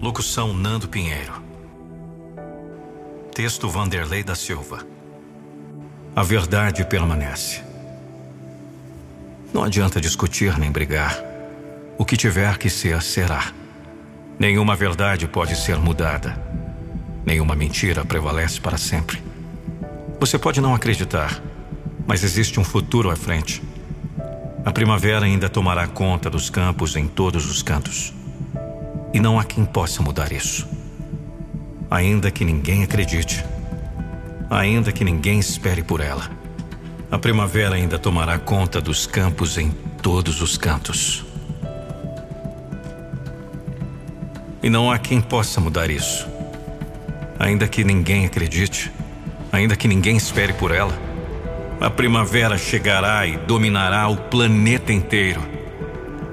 Locução Nando Pinheiro. Texto Vanderlei da Silva. A verdade permanece. Não adianta discutir nem brigar. O que tiver que ser, será. Nenhuma verdade pode ser mudada. Nenhuma mentira prevalece para sempre. Você pode não acreditar, mas existe um futuro à frente. A primavera ainda tomará conta dos campos em todos os cantos. E não há quem possa mudar isso. Ainda que ninguém acredite, ainda que ninguém espere por ela, a primavera ainda tomará conta dos campos em todos os cantos. E não há quem possa mudar isso. Ainda que ninguém acredite, ainda que ninguém espere por ela, a primavera chegará e dominará o planeta inteiro.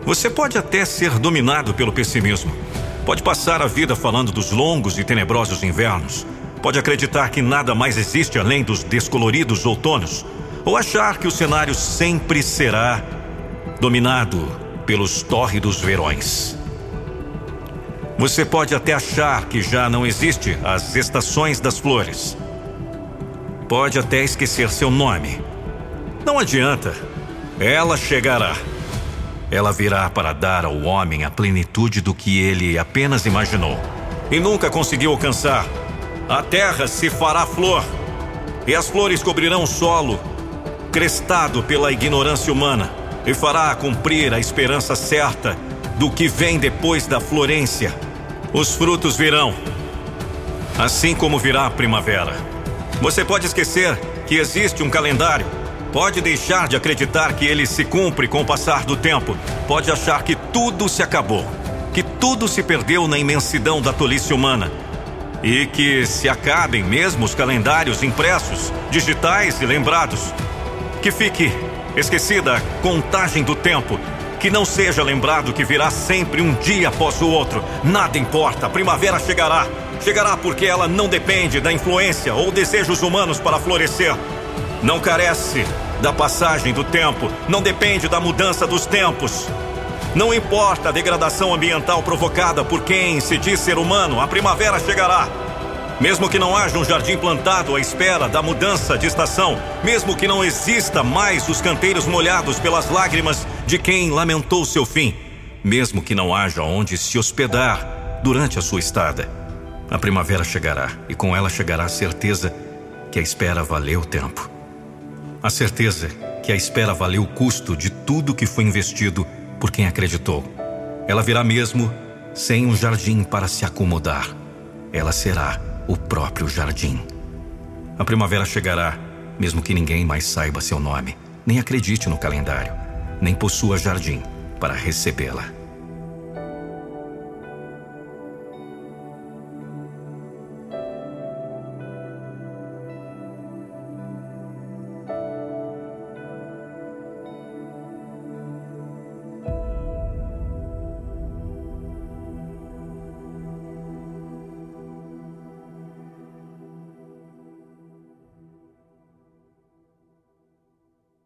Você pode até ser dominado pelo pessimismo. Pode passar a vida falando dos longos e tenebrosos invernos. Pode acreditar que nada mais existe além dos descoloridos outonos. Ou achar que o cenário sempre será dominado pelos tórridos verões. Você pode até achar que já não existe as estações das flores. Pode até esquecer seu nome. Não adianta. Ela chegará. Ela virá para dar ao homem a plenitude do que ele apenas imaginou e nunca conseguiu alcançar. A terra se fará flor e as flores cobrirão o solo, crestado pela ignorância humana, e fará cumprir a esperança certa do que vem depois da florência os frutos virão, assim como virá a primavera. Você pode esquecer que existe um calendário. Pode deixar de acreditar que ele se cumpre com o passar do tempo. Pode achar que tudo se acabou, que tudo se perdeu na imensidão da tolice humana. E que se acabem mesmo os calendários impressos, digitais e lembrados. Que fique esquecida a contagem do tempo que não seja lembrado que virá sempre um dia após o outro. Nada importa, a primavera chegará. Chegará porque ela não depende da influência ou desejos humanos para florescer. Não carece da passagem do tempo, não depende da mudança dos tempos. Não importa a degradação ambiental provocada por quem se diz ser humano, a primavera chegará. Mesmo que não haja um jardim plantado à espera da mudança de estação, mesmo que não exista mais os canteiros molhados pelas lágrimas de quem lamentou seu fim, mesmo que não haja onde se hospedar durante a sua estada, a primavera chegará e com ela chegará a certeza que a espera valeu o tempo. A certeza que a espera valeu o custo de tudo que foi investido por quem acreditou. Ela virá mesmo sem um jardim para se acomodar. Ela será o próprio jardim. A primavera chegará, mesmo que ninguém mais saiba seu nome, nem acredite no calendário, nem possua jardim para recebê-la.